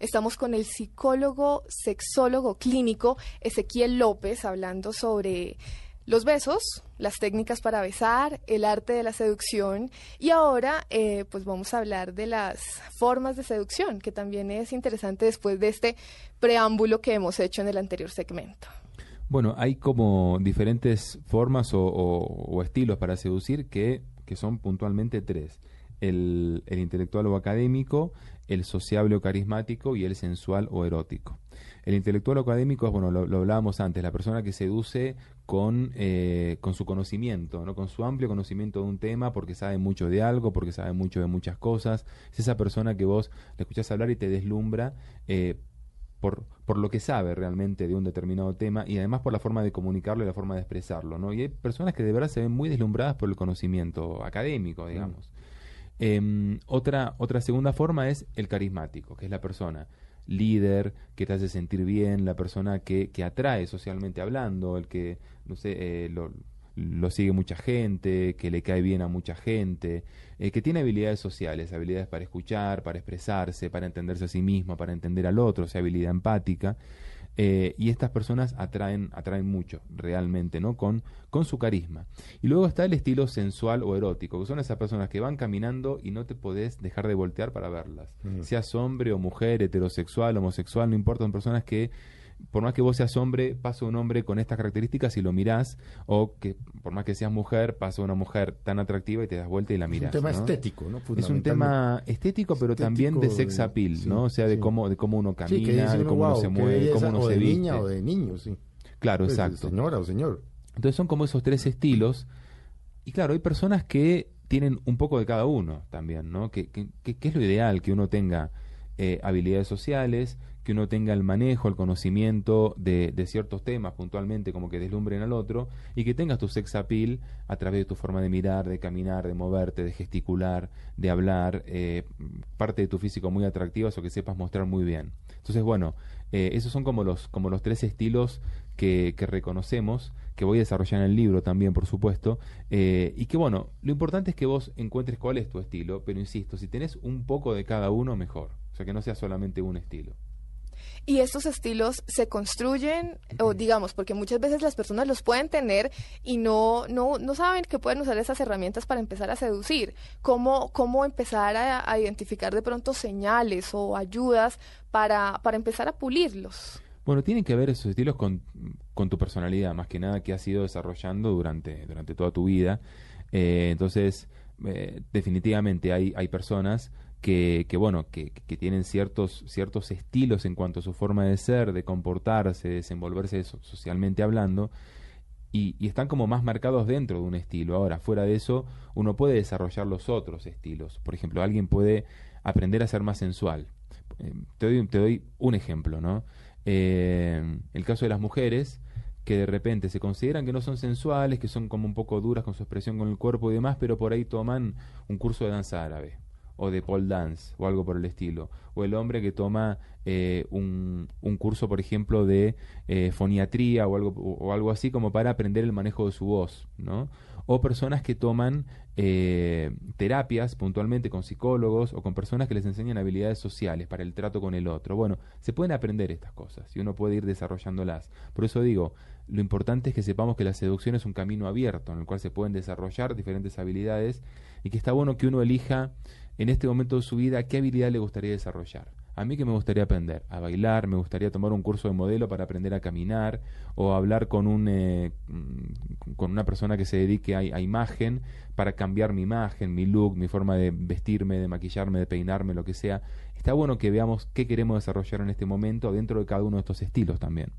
Estamos con el psicólogo, sexólogo clínico Ezequiel López hablando sobre los besos, las técnicas para besar, el arte de la seducción y ahora eh, pues vamos a hablar de las formas de seducción, que también es interesante después de este preámbulo que hemos hecho en el anterior segmento. Bueno, hay como diferentes formas o, estilos para seducir que, que son puntualmente tres. El intelectual o académico, el sociable o carismático y el sensual o erótico. El intelectual o académico es, bueno, lo, lo hablábamos antes, la persona que seduce con, eh, con su conocimiento, ¿no? con su amplio conocimiento de un tema, porque sabe mucho de algo, porque sabe mucho de muchas cosas. Es esa persona que vos le escuchás hablar y te deslumbra eh, por, por lo que sabe realmente de un determinado tema y además por la forma de comunicarlo y la forma de expresarlo, ¿no? Y hay personas que de verdad se ven muy deslumbradas por el conocimiento académico, digamos. Em, otra, otra segunda forma es el carismático, que es la persona líder, que te hace sentir bien, la persona que, que atrae socialmente hablando, el que, no sé, eh, lo, lo sigue mucha gente, que le cae bien a mucha gente, eh, que tiene habilidades sociales, habilidades para escuchar, para expresarse, para entenderse a sí mismo, para entender al otro, o sea, habilidad empática. Eh, y estas personas atraen, atraen mucho, realmente, ¿no? Con, con su carisma. Y luego está el estilo sensual o erótico, que son esas personas que van caminando y no te podés dejar de voltear para verlas. Seas hombre o mujer, heterosexual, homosexual, no importa, son personas que, por más que vos seas hombre, pasa un hombre con estas características y lo mirás, o que por más que seas mujer, pasa una mujer tan atractiva y te das vuelta y la Es mirás. un tema ¿no? estético, ¿no? Es un tema estético, pero también de sex appeal, sí, ¿no? O sea, de sí. cómo de cómo uno camina, de cómo uno "Wow, se mueve, belleza", cómo uno o se de viste. niña o de niño, sí. Claro, Pues, exacto. Señora o señor. Entonces son como esos tres estilos. Y claro, hay personas que tienen un poco de cada uno también, ¿no? Que, que, que- que es lo ideal, que uno tenga eh, habilidades sociales, que uno tenga el manejo, el conocimiento de, ciertos temas puntualmente, como que deslumbren al otro, y que tengas tu sex appeal a través de tu forma de mirar, de caminar, de moverte, de gesticular, de hablar, eh, parte de tu físico muy atractiva, o que sepas mostrar muy bien. Entonces, bueno, eh, esos son como los, como los tres estilos que, que reconocemos, que voy a desarrollar en el libro también, por supuesto, eh, y que bueno, lo importante es que vos encuentres cuál es tu estilo, pero insisto, si tenés un poco de cada uno, mejor. O sea, que no sea solamente un estilo. Y estos estilos se construyen, o digamos, porque muchas veces las personas los pueden tener y no, no, no saben que pueden usar esas herramientas para empezar a seducir. ¿Cómo, cómo empezar a, a identificar de pronto señales o ayudas para, para empezar a pulirlos? Bueno, tienen que ver esos estilos con, con tu personalidad, más que nada que has ido desarrollando durante, durante toda tu vida. Eh, entonces, eh, definitivamente hay, hay personas que, bueno, que, tienen ciertos, ciertos estilos en cuanto a su forma de ser, de comportarse, de desenvolverse so- socialmente hablando, y, y están como más marcados dentro de un estilo. Ahora, fuera de eso, uno puede desarrollar los otros estilos. Por ejemplo, alguien puede aprender a ser más sensual. Eh, te, doy, te doy un ejemplo, ¿no? Eh, el caso de las mujeres que de repente se consideran que no son sensuales, que son como un poco duras con su expresión con el cuerpo y demás, pero por ahí toman un curso de danza árabe o de pole dance o algo por el estilo. O el hombre que toma eh, un, un curso, por ejemplo, de eh, foniatría o algo, o, algo así como para aprender el manejo de su voz, ¿no? O personas que toman eh, terapias puntualmente con psicólogos o con personas que les enseñan habilidades sociales para el trato con el otro. Bueno, se pueden aprender estas cosas y uno puede ir desarrollándolas. Por eso digo, lo importante es que sepamos que la seducción es un camino abierto en el cual se pueden desarrollar diferentes habilidades y que está bueno que uno elija en este momento de su vida qué habilidad le gustaría desarrollar. A mí que me gustaría aprender a bailar, me gustaría tomar un curso de modelo para aprender a caminar o hablar con un eh, mm, con una persona que se dedique a, a imagen para cambiar mi imagen, mi look, mi forma de vestirme, de maquillarme, de peinarme, lo que sea. Está bueno que veamos qué queremos desarrollar en este momento dentro de cada uno de estos estilos también.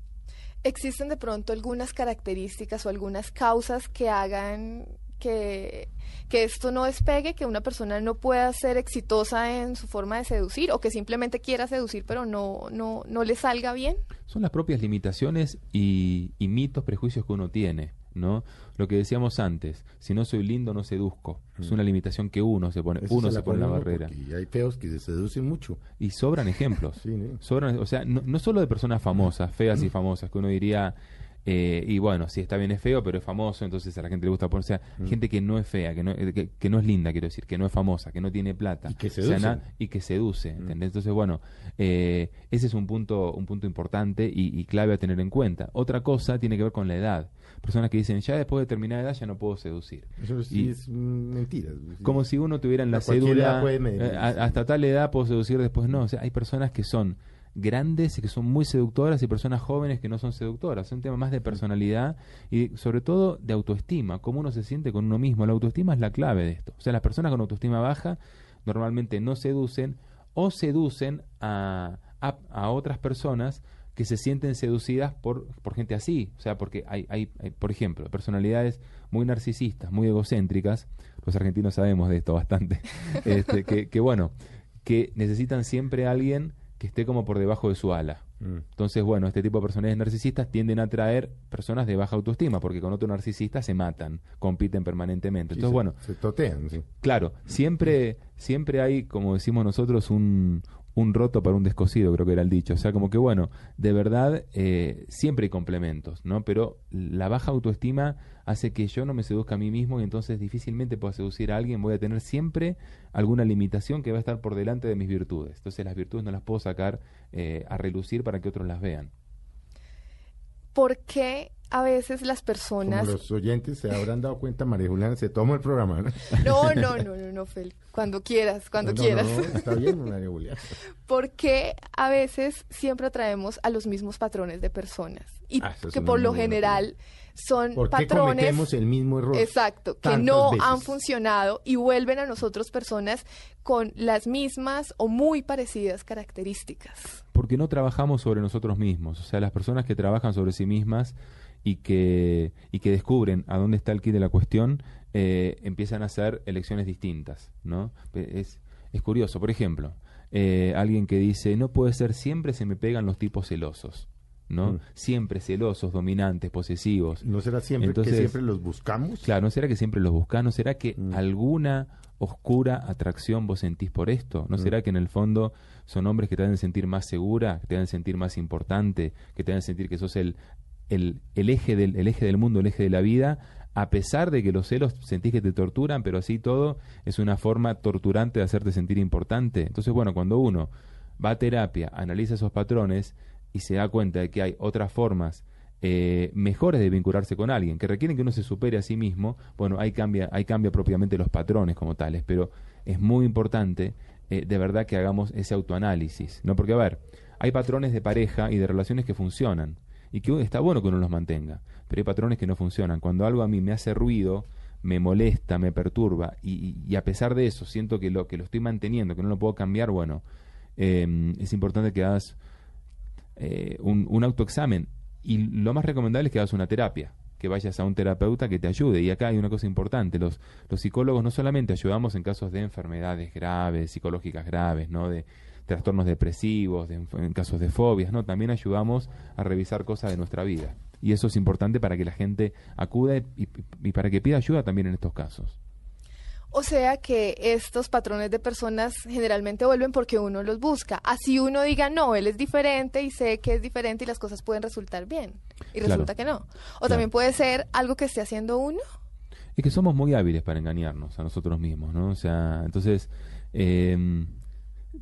¿Existen de pronto algunas características o algunas causas que hagan que, que esto no despegue, que una persona no pueda ser exitosa en su forma de seducir o que simplemente quiera seducir pero no, no, no le salga bien? Son las propias limitaciones y, y mitos, prejuicios que uno tiene. ¿no? Lo que decíamos antes, si no soy lindo no seduzco. Es una limitación que uno se pone, Eso uno se pone la barrera. porque hay feos que se seducen mucho. Y sobran ejemplos. Sí, ¿no? Sobran, o sea, no, no solo de personas famosas, feas y famosas, que uno diría, eh, y bueno, si está bien es feo, pero es famoso, entonces a la gente le gusta poner, o sea, Mm. gente que no es fea, que no, eh, que, que no es linda, quiero decir, que no es famosa, que no tiene plata. Y que O sea, seducen. na- y que seduce, Mm. ¿entendés? Entonces, bueno, eh, ese es un punto, un punto importante y, y clave a tener en cuenta. Otra cosa tiene que ver con la edad. Personas que dicen, ya después de determinada edad ya no puedo seducir. Eso sí Y- es mentira. Como si uno tuviera en la cédula, medir, eh, a- hasta tal edad puedo seducir, después no. O sea, hay personas que son grandes y que son muy seductoras y personas jóvenes que no son seductoras. Es un tema más de personalidad y sobre todo de autoestima, cómo uno se siente con uno mismo. La autoestima es la clave de esto. O sea, las personas con autoestima baja normalmente no seducen o seducen a, a, a otras personas que se sienten seducidas por, por gente así. O sea, porque hay, hay, hay, por ejemplo, personalidades muy narcisistas, muy egocéntricas. Los argentinos sabemos de esto bastante. este, que, que, bueno, que necesitan siempre a alguien que esté como por debajo de su ala. Mm. Entonces, bueno, este tipo de personalidades narcisistas tienden a atraer personas de baja autoestima, porque con otro narcisista se matan, compiten permanentemente. Entonces, se- bueno, Se totean, sí. Claro, siempre, siempre hay, como decimos nosotros, un, un roto para un descosido, creo que era el dicho. O sea, como que bueno, de verdad, eh, siempre hay complementos, ¿no? Pero la baja autoestima hace que yo no me seduzca a mí mismo y entonces difícilmente pueda seducir a alguien. Voy a tener siempre alguna limitación que va a estar por delante de mis virtudes. Entonces las virtudes no las puedo sacar eh, a relucir para que otros las vean. ¿Por qué a veces las Como personas... los oyentes se habrán dado cuenta, María Juliana se toma el programa. ¿no? No, no, no, no, no, Feli. Cuando quieras, cuando No, no, quieras. no, está bien, María Juliana. ¿Por qué a veces siempre atraemos a los mismos patrones de personas? Y Ah, que por lo general son ¿Por qué patrones... cometemos el mismo error? Exacto, que no veces? han funcionado y vuelven a nosotros personas con las mismas o muy parecidas características. porque no trabajamos sobre nosotros mismos. O sea, las personas que trabajan sobre sí mismas y que, y que descubren a dónde está el kit de la cuestión, eh, empiezan a hacer elecciones distintas, ¿no? Es, es curioso. Por ejemplo, eh, alguien que dice, no puede ser, siempre se me pegan los tipos celosos, ¿no? Mm. Siempre celosos, dominantes, posesivos. ¿No será siempre Entonces- que siempre los buscamos? Claro, ¿no será que siempre los buscás? ¿No será que Mm. alguna oscura atracción vos sentís por esto? ¿No Mm. será que en el fondo son hombres que te hacen sentir más segura, que te hacen sentir más importante, que te hacen sentir que sos el, el, eje del, el eje del mundo, el eje de la vida, a pesar de que los celos sentís que te torturan, pero así todo es una forma torturante de hacerte sentir importante? Entonces, bueno, cuando uno va a terapia, analiza esos patrones y se da cuenta de que hay otras formas eh, mejores de vincularse con alguien, que requieren que uno se supere a sí mismo, bueno, ahí cambia, ahí cambia propiamente los patrones como tales, pero es muy importante eh, de verdad que hagamos ese autoanálisis, ¿no? Porque, a ver, hay patrones de pareja y de relaciones que funcionan, y que está bueno que uno los mantenga, pero hay patrones que no funcionan. Cuando algo a mí me hace ruido, me molesta, me perturba, y, y- a pesar de eso siento que lo, que lo estoy manteniendo, que no lo puedo cambiar, bueno, eh, es importante que hagas eh, un, un autoexamen. Y lo más recomendable es que hagas una terapia, que vayas a un terapeuta que te ayude. Y acá hay una cosa importante, los, los psicólogos no solamente ayudamos en casos de enfermedades graves, psicológicas graves, ¿no? de trastornos depresivos, de, en casos de fobias, no, también ayudamos a revisar cosas de nuestra vida. Y eso es importante para que la gente acude y, y para que pida ayuda también en estos casos. O sea que estos patrones de personas generalmente vuelven porque uno los busca. Así uno diga, no, él es diferente y sé que es diferente y las cosas pueden resultar bien. Y Claro. resulta que no. O Claro. también puede ser algo que esté haciendo uno. Es que somos muy hábiles para engañarnos a nosotros mismos, ¿no? O sea, entonces eh,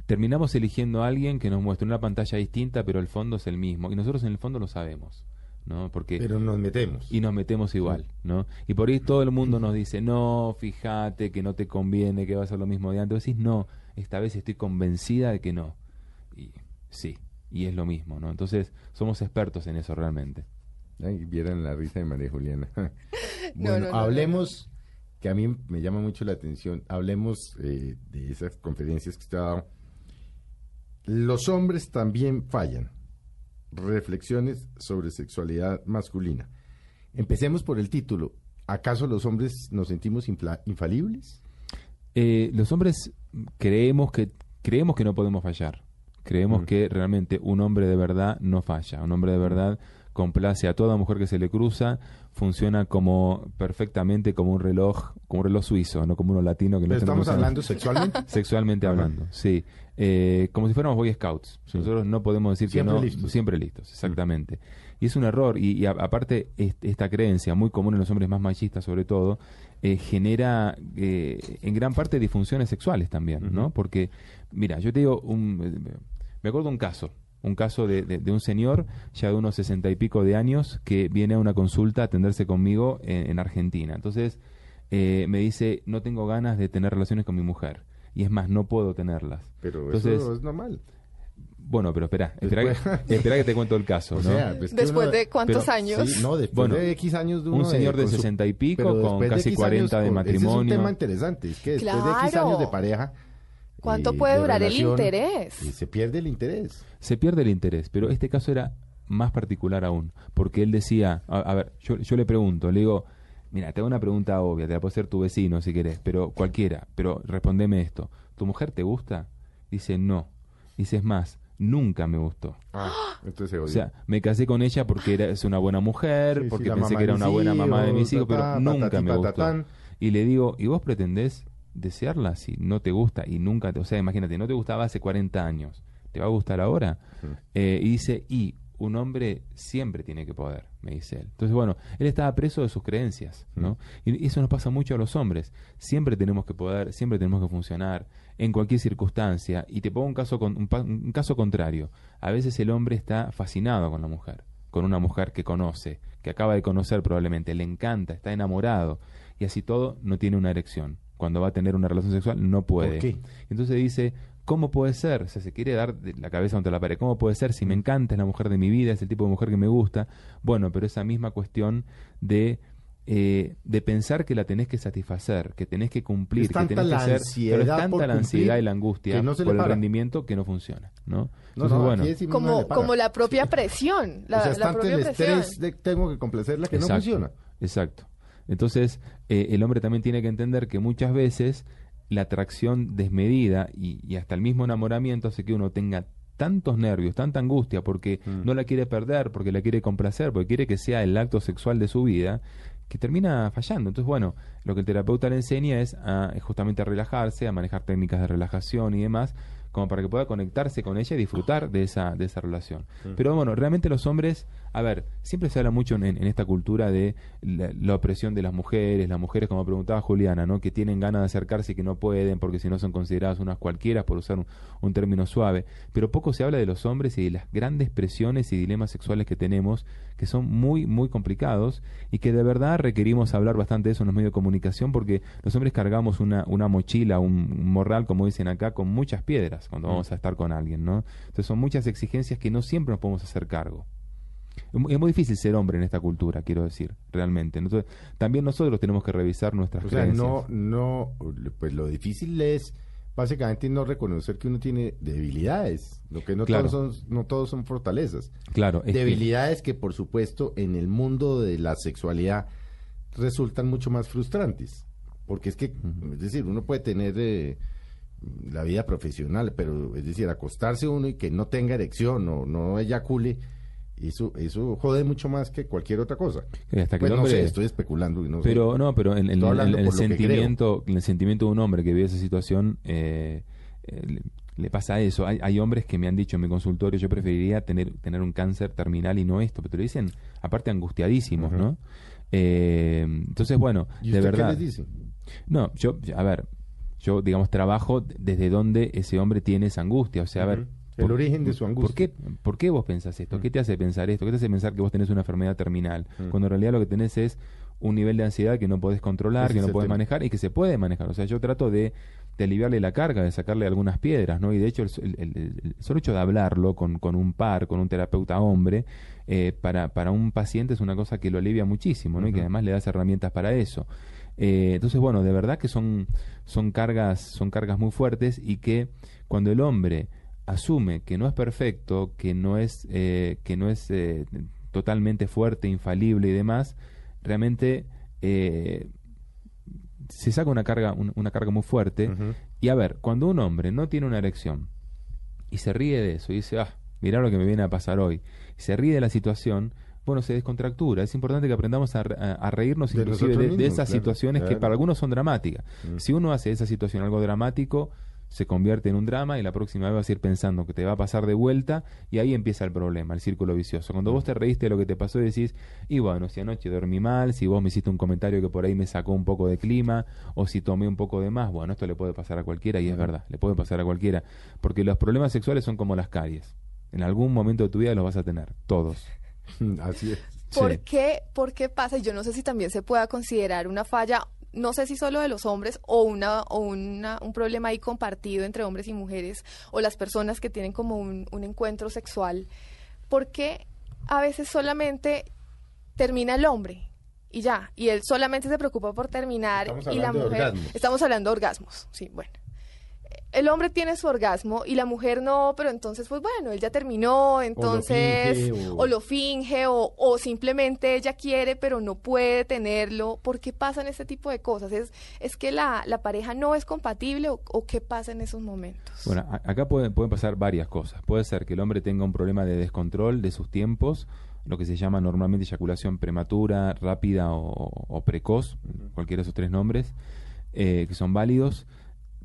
terminamos eligiendo a alguien que nos muestra una pantalla distinta, pero el fondo es el mismo. Y nosotros en el fondo lo sabemos, ¿no? Porque Pero nos metemos. y nos metemos igual, ¿no? Y por ahí todo el mundo nos dice, no, fíjate que no te conviene, que va a ser lo mismo de antes. Decís, no, esta vez estoy convencida de que no. Y sí, y es lo mismo, ¿no? Entonces somos expertos en eso realmente. Ay, vieran la risa de María Juliana. No, bueno, no, no, hablemos, que a mí me llama mucho la atención, hablemos eh, de esas conferencias que usted ha dado. Los hombres también fallan. Reflexiones sobre sexualidad masculina. Empecemos por el título. ¿Acaso los hombres nos sentimos infalibles? Eh, los hombres creemos que creemos que no podemos fallar. Creemos Mm. que realmente un hombre de verdad no falla. Un hombre de verdad complace a toda mujer que se le cruza, funciona como perfectamente como un reloj, como un reloj suizo, no como uno latino que no estamos hablando sexualmente. sexualmente hablando, sí. Eh, como si fuéramos Boy Scouts. Sí. Nosotros no podemos decir Siempre que no. listos. Siempre listos, exactamente. Y es un error. Y, y a- aparte, est- esta creencia, muy común en los hombres más machistas sobre todo, eh, genera eh, en gran parte disfunciones sexuales también, ¿no? Porque, mira, yo te digo, un, me acuerdo un caso. Un caso de, de- de un señor ya de unos sesenta y pico de años que viene a una consulta a atenderse conmigo en, en Argentina. Entonces eh, me dice, no tengo ganas de tener relaciones con mi mujer. Y es más, no puedo tenerlas. Pero Entonces, eso es normal. Bueno, pero espera, espera, Después- que, espera que te cuento el caso. O ¿no? sea, pues Después uno- de cuántos pero- años. Sí, no, después Bueno, de X años de uno un señor de 60 y pico con casi 40 de con- Ese es un matrimonio. tema interesante. Es que después de X Claro. años de pareja. ¿Cuánto eh, puede de durar el interés? se pierde el interés. se pierde el interés, pero este caso era más particular aún, porque él decía, a, a ver, yo, yo le pregunto, le digo, mira, te hago una pregunta obvia, te la puede hacer tu vecino si querés, pero cualquiera, pero respondeme esto, ¿tu mujer te gusta? Dice, no. Dice, es más, nunca me gustó. Entonces se O sea, me casé con ella porque era, es una buena mujer, Sí, porque pensé que era una buena mamá de mis hijos, pero nunca me gustó. Y le digo, ¿y vos pretendés desearla si no te gusta y nunca te... O sea, imagínate, no te gustaba hace 40 años, ¿te va a gustar ahora? Eh, y dice, y un hombre siempre tiene que poder, me dice él. Entonces, bueno, él estaba preso de sus creencias, ¿no? Y eso nos pasa mucho a los hombres. Siempre tenemos que poder, siempre tenemos que funcionar en cualquier circunstancia. Y te pongo un caso, con, un, caso contrario. A veces el hombre está fascinado con la mujer, con una mujer que conoce, que acaba de conocer probablemente, le encanta, está enamorado. Y así todo no tiene una erección. Cuando va a tener una relación sexual no puede. ¿Por qué? Entonces dice, ¿cómo puede ser? O sea, se quiere dar de la cabeza contra la pared. ¿Cómo puede ser si me encanta, es la mujer de mi vida, es el tipo de mujer que me gusta? Bueno, pero esa misma cuestión de, eh, de pensar que la tenés que satisfacer, que tenés que cumplir, Es que tenés la que ser... ansiedad Pero es tanta la ansiedad y la angustia no por el para. rendimiento que no funciona, ¿no? No, Entonces, no, bueno, como, como la propia presión. La, o sea, es la tanto propia el presión. estrés de tengo que complacerla que no funciona. Exacto. Entonces, eh, el hombre también tiene que entender que muchas veces la atracción desmedida y, y hasta el mismo enamoramiento hace que uno tenga tantos nervios, tanta angustia, porque Mm. no la quiere perder, porque la quiere complacer, porque quiere que sea el acto sexual de su vida, que termina fallando. Entonces, bueno, lo que el terapeuta le enseña es a, es justamente a relajarse, a manejar técnicas de relajación y demás, como para que pueda conectarse con ella y disfrutar de esa, de esa relación. Pero bueno, realmente los hombres, a ver, siempre se habla mucho en, en esta cultura de la, la opresión de las mujeres, las mujeres, como preguntaba Juliana, ¿no? que tienen ganas de acercarse y que no pueden porque si no son consideradas unas cualquiera, por usar un, un término suave. Pero poco se habla de los hombres y de las grandes presiones y dilemas sexuales que tenemos, que son muy, muy complicados y que de verdad requerimos hablar bastante de eso en los medios de comunicación porque los hombres cargamos una, una mochila, un morral, como dicen acá, con muchas piedras cuando vamos a estar con alguien, ¿no? Entonces son muchas exigencias que no siempre nos podemos hacer cargo. Es mu- es muy difícil ser hombre en esta cultura, quiero decir, realmente. Entonces, también nosotros tenemos que revisar nuestras O sea, creencias. no, no, pues lo difícil es básicamente no reconocer que uno tiene debilidades, lo que no Claro. todos son, no todos son fortalezas. Claro, que- debilidades que por supuesto en el mundo de la sexualidad resultan mucho más frustrantes, porque es que, es decir, uno puede tener eh, la vida profesional, pero es decir, acostarse uno y que no tenga erección o no eyacule, eso, eso jode mucho más que cualquier otra cosa. hasta que Pues el no hombre- sé, estoy especulando. sé. Pero no, pero en, el sentimiento, en el sentimiento de un hombre que vive esa situación, eh, eh, le, pasa eso. Hay, hay hombres que me han dicho en mi consultorio, yo preferiría tener, tener un cáncer terminal y no esto, pero te lo dicen aparte angustiadísimos. ¿no? Eh, entonces, bueno, ¿Y de usted verdad. qué les dice? No, yo, a ver, yo, digamos, trabajo desde donde ese hombre tiene esa angustia. O sea, a ver. El origen de su angustia. ¿por qué, ¿Por qué vos pensás esto? ¿Qué te hace pensar esto? ¿Qué te hace pensar que vos tenés una enfermedad terminal? Cuando en realidad lo que tenés es un nivel de ansiedad que no podés controlar, Ese que no podés tema. manejar y que se puede manejar. O sea, yo trato de, de aliviarle la carga, de sacarle algunas piedras, ¿no? Y de hecho, el, el- el- el solo hecho de hablarlo con, con un par, con un terapeuta hombre, eh, para, para un paciente es una cosa que lo alivia muchísimo, ¿no? Y que además le das herramientas para eso. Eh, entonces, bueno, de verdad que son, son, cargas, son cargas muy fuertes y que cuando el hombre asume que no es perfecto, que no es, eh, que no es eh, totalmente fuerte, infalible y demás, realmente eh, se saca una carga, un- una carga muy fuerte. Y a ver, cuando un hombre no tiene una erección y se ríe de eso y dice, ah, mirá lo que me viene a pasar hoy, y se ríe de la situación, bueno, se descontractura. Es importante que aprendamos a, re- a- a reírnos De inclusive de, esas claro, situaciones que para algunos son dramáticas. Mm. Si uno hace esa situación algo dramático, se convierte en un drama y la próxima vez vas a ir pensando que te va a pasar de vuelta y ahí empieza el problema, el círculo vicioso. Cuando vos te reíste de lo que te pasó y decís, y bueno, si anoche dormí mal, si vos me hiciste un comentario que por ahí me sacó un poco de clima, o si tomé un poco de más, bueno, esto le puede pasar a cualquiera y es verdad, le puede pasar a cualquiera, porque los problemas sexuales son como las caries. En algún momento de tu vida los vas a tener, todos. Así es. ¿Por Sí. qué? ¿Por qué pasa? Y yo no sé si también se pueda considerar una falla, no sé si solo de los hombres o una o una, un problema ahí compartido entre hombres y mujeres o las personas que tienen como un, un encuentro sexual. ¿Por qué a veces solamente termina el hombre? Y ya, y él solamente se preocupa por terminar y la mujer... Estamos hablando de orgasmos, sí, bueno el hombre tiene su orgasmo y la mujer no, pero entonces, pues bueno, él ya terminó, entonces, finge, o, o- lo finge, o, o simplemente ella quiere, pero no puede tenerlo. ¿Por qué pasan este tipo de cosas? ¿Es, es que la, la pareja no es compatible o, o qué pasa en esos momentos? Bueno, a- acá pueden, pueden pasar varias cosas. Puede ser que el hombre tenga un problema de descontrol de sus tiempos, lo que se llama normalmente eyaculación prematura, rápida o, o precoz, cualquiera de esos tres nombres, eh, que son válidos.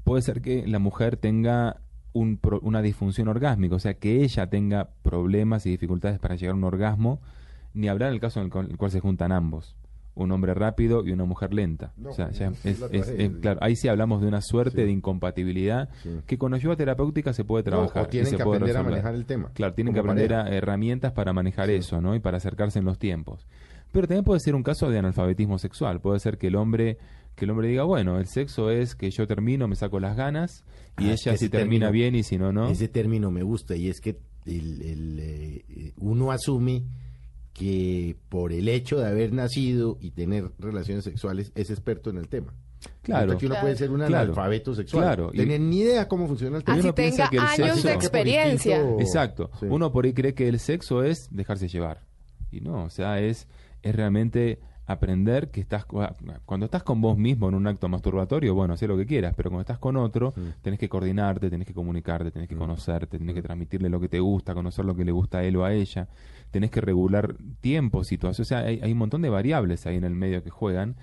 Puede ser que la mujer tenga un pro- una disfunción orgásmica, o sea, que ella tenga problemas y dificultades para llegar a un orgasmo, ni habrá en el caso en el cual, el cual se juntan ambos. Un hombre rápido y una mujer lenta. No, o sea, ya es- es- es- claro, ahí sí hablamos de una suerte Sí. de incompatibilidad Sí. que con ayuda terapéutica se puede No, trabajar. o y tienen se que puede aprender a manejar el tema. Claro, tienen que aprender a- herramientas para manejar Sí. eso, ¿no? Y para acercarse en los tiempos. Pero también puede ser un caso de analfabetismo sexual. Puede ser que el hombre que el hombre diga, bueno, el sexo es que yo termino, me saco las ganas y Ah, ella si termina término- bien y si no, no. Ese término me gusta y es que el, el, eh, uno asume que por el hecho de haber nacido y tener relaciones sexuales es experto en el tema. Claro. Que uno Claro. puede ser un Claro. analfabeto sexual. Claro, y- Tener ni idea cómo funciona el tema. Así uno piensa tenga que el años sexo- de experiencia. Exacto. Sí. Uno por ahí cree que el sexo es dejarse llevar. Y no, o sea, es, es realmente aprender que estás cu- cuando estás con vos mismo en un acto masturbatorio, bueno, haz lo que quieras, pero cuando estás con otro, Mm. tenés que coordinarte, tenés que comunicarte, tenés que conocerte, tenés que transmitirle lo que te gusta, conocer lo que le gusta a él o a ella, tenés que regular tiempo, situación, o sea, hay, hay un montón de variables ahí en el medio que juegan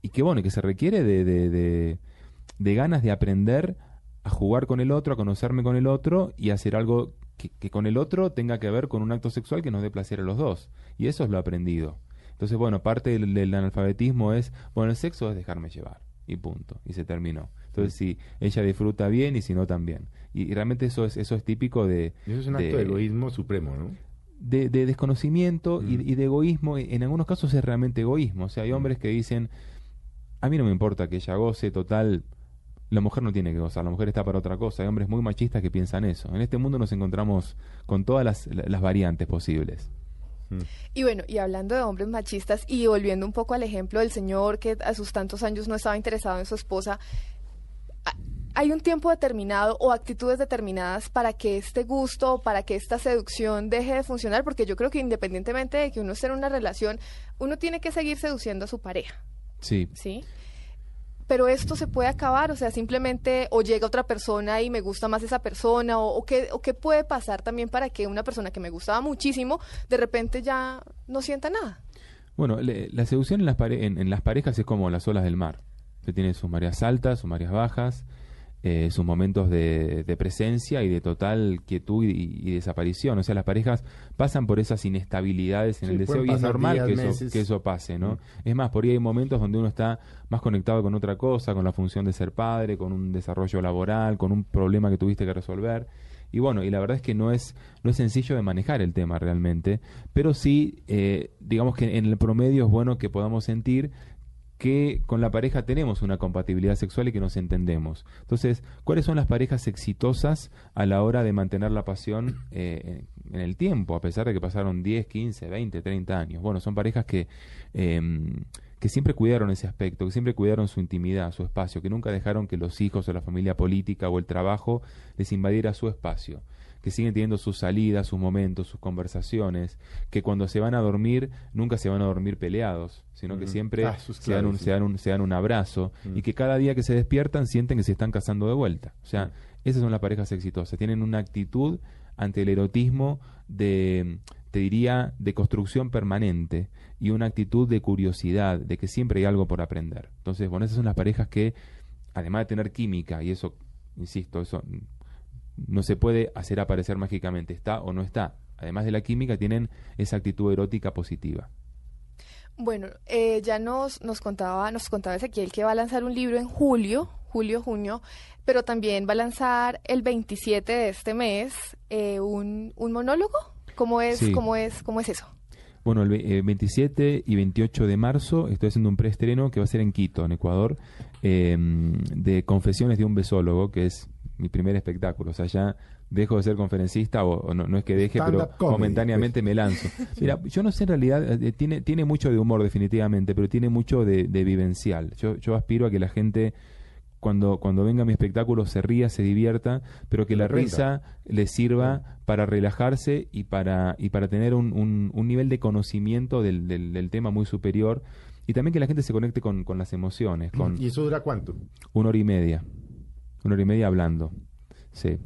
y que bueno, que se requiere de, de, de, de ganas de aprender a jugar con el otro, a conocerme con el otro y hacer algo que, que con el otro tenga que ver con un acto sexual que nos dé placer a los dos. Y eso es lo aprendido. Entonces, bueno, parte del, del analfabetismo es, bueno, el sexo es dejarme llevar. Y punto. Y se terminó. Entonces, si ella disfruta bien y si no, también. Y, y realmente eso es, eso es típico de, Eso es un de- acto de egoísmo supremo, ¿no? de, de desconocimiento y, Mm. y de egoísmo. En algunos casos es realmente egoísmo. O sea, hay hombres que dicen, a mí no me importa que ella goce, total, la mujer no tiene que gozar, la mujer está para otra cosa. Hay hombres muy machistas que piensan eso. En este mundo nos encontramos con todas las, las variantes posibles. Y bueno, y hablando de hombres machistas y volviendo un poco al ejemplo del señor que a sus tantos años no estaba interesado en su esposa, ¿hay un tiempo determinado o actitudes determinadas para que este gusto, para que esta seducción deje de funcionar? Porque yo creo que independientemente de que uno esté en una relación, uno tiene que seguir seduciendo a su pareja, Sí, ¿sí? Pero esto se puede acabar, o sea, simplemente o llega otra persona y me gusta más esa persona, o, qué, o qué puede pasar también para que una persona que me gustaba muchísimo, de repente ya no sienta nada. Bueno, le- la seducción en las, en las parejas es como las olas del mar. Usted tiene sus mareas altas, sus mareas bajas, eh, sus momentos de, de presencia y de total quietud y, y desaparición. O sea, las parejas pasan por esas inestabilidades en Sí, el deseo y es normal días, que, eso, meses. que eso pase, ¿no? Mm. Es más, por ahí hay momentos donde uno está más conectado con otra cosa, con la función de ser padre, con un desarrollo laboral, con un problema que tuviste que resolver. Y bueno, y la verdad es que no es, no es sencillo de manejar el tema realmente, pero sí, eh, digamos que en el promedio es bueno que podamos sentir que con la pareja tenemos una compatibilidad sexual y que nos entendemos. Entonces, ¿cuáles son las parejas exitosas a la hora de mantener la pasión eh, en el tiempo, a pesar de que pasaron 10, 15, 20, 30 años? Bueno, son parejas que, eh, que siempre cuidaron ese aspecto, que siempre cuidaron su intimidad, su espacio, que nunca dejaron que los hijos o la familia política o el trabajo les invadiera su espacio. Que siguen teniendo sus salidas, sus momentos, sus conversaciones, que cuando se van a dormir nunca se van a dormir peleados, sino que siempre Ah, se, dan un, sí. se, dan un, se dan un abrazo y que cada día que se despiertan sienten que se están casando de vuelta. O sea, esas son las parejas exitosas, tienen una actitud ante el erotismo de, te diría, de construcción permanente y una actitud de curiosidad, de que siempre hay algo por aprender. Entonces, bueno, esas son las parejas que, además de tener química, y eso, insisto, eso mm, no se puede hacer aparecer mágicamente, está o no está. Además de la química, tienen esa actitud erótica positiva. Bueno, eh, ya nos, nos contaba, nos contaba Ezequiel que va a lanzar un libro en julio, julio, junio, pero también va a lanzar el 27 de este mes eh, un, un monólogo. ¿Cómo es, Sí. cómo es, cómo es eso? Bueno, el ve- eh, 27 y 28 de marzo estoy haciendo un preestreno que va a ser en Quito, en Ecuador, eh, de Confesiones de un besólogo, que es mi primer espectáculo. O sea, ya dejo de ser conferencista, o, o no, no es que deje, pero comedy, momentáneamente me lanzo. Mira, yo no sé en realidad, eh, tiene, tiene mucho de humor definitivamente, pero tiene mucho de, de vivencial. Yo, yo aspiro a que la gente... Cuando, cuando venga mi espectáculo se ría, se divierta, pero que la risa le sirva para relajarse y para, y para tener un, un- un nivel de conocimiento del, del- del tema muy superior y también que la gente se conecte con, con las emociones, con ¿Y eso dura cuánto? una hora y media, una hora y media hablando. Sí.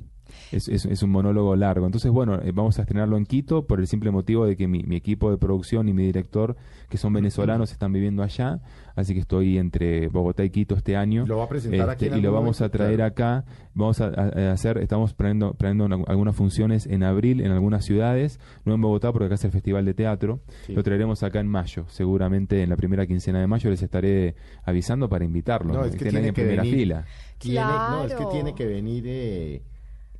Es, es- es un monólogo largo. Entonces, bueno, eh, vamos a estrenarlo en Quito por el simple motivo de que mi, mi equipo de producción y mi director, que son venezolanos, están viviendo allá. Así que estoy entre Bogotá y Quito este año. Lo va a presentar aquí Este, en y lo vamos a traer claro. acá. Vamos a, a- a hacer, estamos planeando, planeando una- algunas funciones en abril en algunas ciudades, no en Bogotá porque acá es el Festival de Teatro. Sí. Lo traeremos acá en mayo, seguramente en la primera quincena de mayo les estaré avisando para invitarlos. No, es que Estén ahí tiene en que primera venir. fila. Tiene, No, es que Claro. tiene que venir eh,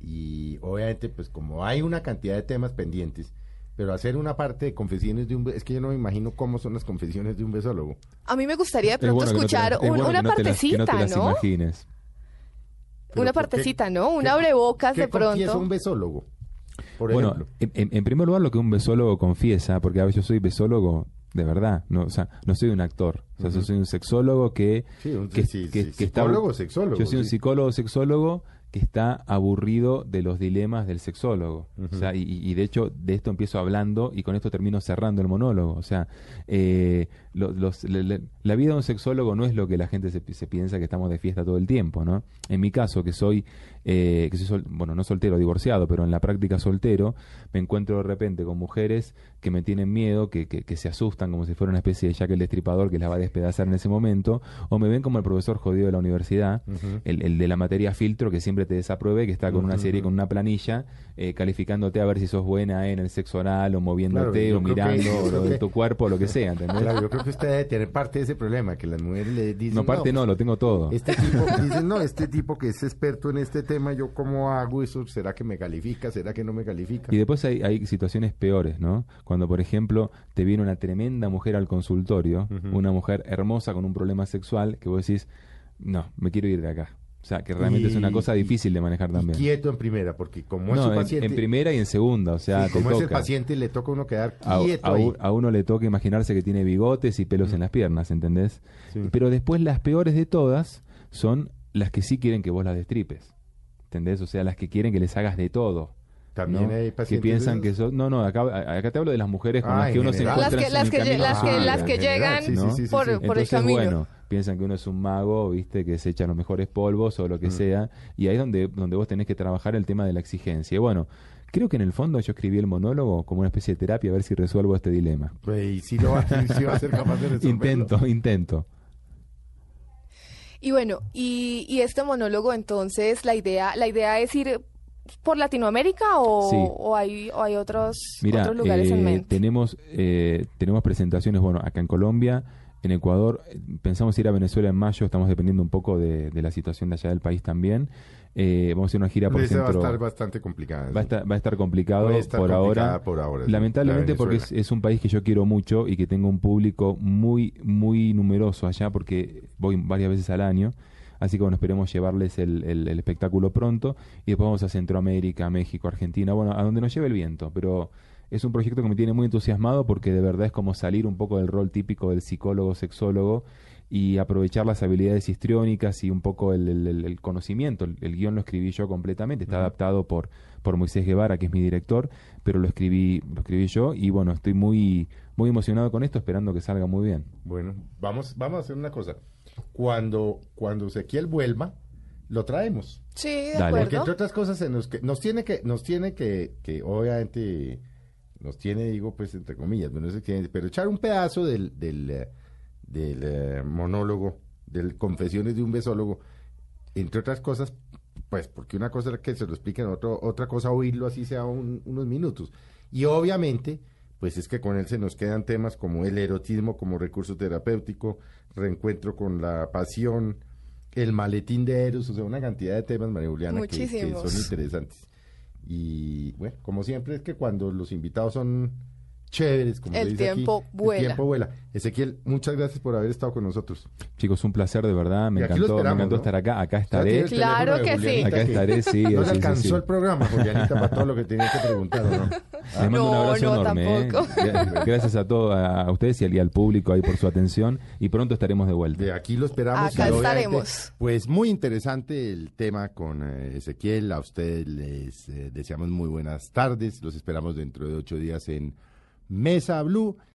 y obviamente pues como hay una cantidad de temas pendientes, pero hacer una parte de confesiones de un... Es que yo no me imagino cómo son las confesiones de un besólogo. A mí me gustaría de Es pronto bueno que no te escuchar las- es un- bueno una que no te las- que no te partecita, las ¿no? imagines. Una ¿por qué- partecita, ¿no? Un abrebocas ¿Qué de confiesa pronto. un besólogo? Por Bueno, en, primer lugar lo que un besólogo confiesa, porque a ver, yo soy besólogo de verdad, no, o sea, no soy un actor, o sea, yo soy un sexólogo que, Sí, un que, sí, que- sí, que está psicólogo, sexólogo, Yo soy un psicólogo sexólogo que está aburrido de los dilemas del sexólogo. O sea, y, y de hecho de esto empiezo hablando y con esto termino cerrando el monólogo. O sea, eh, lo- los- le- le- la vida de un sexólogo no es lo que la gente se, pi- se piensa que estamos de fiesta todo el tiempo, ¿no? En mi caso, que soy, eh, que soy sol- bueno, no soltero, divorciado, pero en la práctica soltero, me encuentro de repente con mujeres que me tienen miedo, que, que, que se asustan como si fuera una especie de Jack el Destripador que las va a despedazar en ese momento, o me ven como el profesor jodido de la universidad, el, el de la materia filtro que siempre te desapruebe, que está con una serie, con una planilla, eh, calificándote a ver si sos buena en el sexo oral, o moviéndote, Claro, o que- mirando, yo o creo de tu cuerpo, o lo que sea, ¿entendés? Claro, yo creo que usted debe tener parte de ese problema, que las mujeres le dicen... no, parte no, pues, lo tengo todo. Este tipo, dicen, no, este tipo que es experto en este tema, ¿yo cómo hago eso? ¿Será que me califica? ¿Será que no me califica? Y después hay, hay situaciones peores, ¿no? Cuando, por ejemplo, te viene una tremenda mujer al consultorio, una mujer hermosa con un problema sexual, que vos decís, no, me quiero ir de acá. O sea, que realmente es una cosa difícil de manejar Y también. quieto en primera, porque como es No, su en, paciente... en primera y en segunda, o sea, como es el paciente, le toca a uno quedar quieto a ahí. u- a uno le toca imaginarse que tiene bigotes y pelos en las piernas, ¿entendés? Sí. Pero después las peores de todas son las que sí quieren que vos las destripes. ¿Entendés? O sea, las que quieren que les hagas de todo. También ¿no? hay que pacientes piensan de que son... No, no, acá, acá te hablo de las mujeres con Ah, las que uno se encuentra Las que- en las el que las que- Ah, las que el camino. bueno, piensan que uno es un mago, viste, que se echa los mejores polvos o lo Mm. que sea, y ahí es donde, donde vos tenés que trabajar el tema de la exigencia. Y bueno, creo que en el fondo yo escribí el monólogo como una especie de terapia a ver si resuelvo este dilema. Pues, y sí, lo va, va a ser capaz de resolverlo. Intento, intento. Y bueno, y, y este monólogo entonces, la idea, la idea es ir por Latinoamérica o, Sí. o hay, o hay otros, Mira, otros lugares en eh, mente. tenemos, eh, tenemos presentaciones, bueno, acá en Colombia, en Ecuador, eh, pensamos ir a Venezuela en mayo, estamos dependiendo un poco de, de la situación de allá del país también. Eh, vamos a hacer una gira por Esa va a centro. estar bastante complicada. Va a estar, va a estar complicado Va a estar por, ahora. por ahora, sí, Lamentablemente la porque es, es un país que yo quiero mucho y que tengo un público muy, muy numeroso allá porque voy varias veces al año. Así que bueno, esperemos llevarles el, el- el espectáculo pronto y después vamos a Centroamérica, México, Argentina, bueno, a donde nos lleve el viento. Pero es un proyecto que me tiene muy entusiasmado porque de verdad es como salir un poco del rol típico del psicólogo, sexólogo y aprovechar las habilidades histriónicas y un poco el, el- el- el conocimiento. El, el guion lo escribí yo completamente, está adaptado por, por Moisés Guevara, que es mi director, pero lo escribí, lo escribí yo y bueno, estoy muy, muy emocionado con esto, esperando que salga muy bien. Bueno, vamos, vamos a hacer una cosa. Cuando, cuando Ezequiel vuelva, lo traemos. Sí, de Dale. Porque acuerdo. entre otras cosas se nos, que, nos tiene que, nos tiene que, que obviamente, nos tiene, digo, pues entre comillas, no qué, pero echar un pedazo del, del, del eh, monólogo, del Confesiones de un besólogo, entre otras cosas, pues porque una cosa es que se lo expliquen, otro, otra cosa oírlo así sea un- unos minutos. Y obviamente, pues es que con él se nos quedan temas como el erotismo como recurso terapéutico, reencuentro con la pasión, el maletín de Eros, o sea, una cantidad de temas, María Juliana, que, que son interesantes. Y bueno, como siempre es que cuando los invitados son chéveres, como El se dice aquí, tiempo vuela. el tiempo vuela. Ezequiel, muchas gracias por haber estado con nosotros. Chicos, un placer de verdad, me encantó, me encantó ¿no? estar acá, acá estaré. Claro que sí. Acá estaré, sí, No sí, le sí, alcanzó sí. el programa, Julianita, para todo lo que tenía que preguntar, ¿o ¿no? Les mando un No, abrazo no, enorme. ¿eh? tampoco. Gra- Gracias a todos, a ustedes y al, y al público ahí por su atención. Y pronto estaremos de vuelta. De aquí lo esperamos. Acá estaremos. Pues muy interesante el tema con eh, Ezequiel. A ustedes les eh, deseamos muy buenas tardes. Los esperamos dentro de ocho días en Mesa Blue.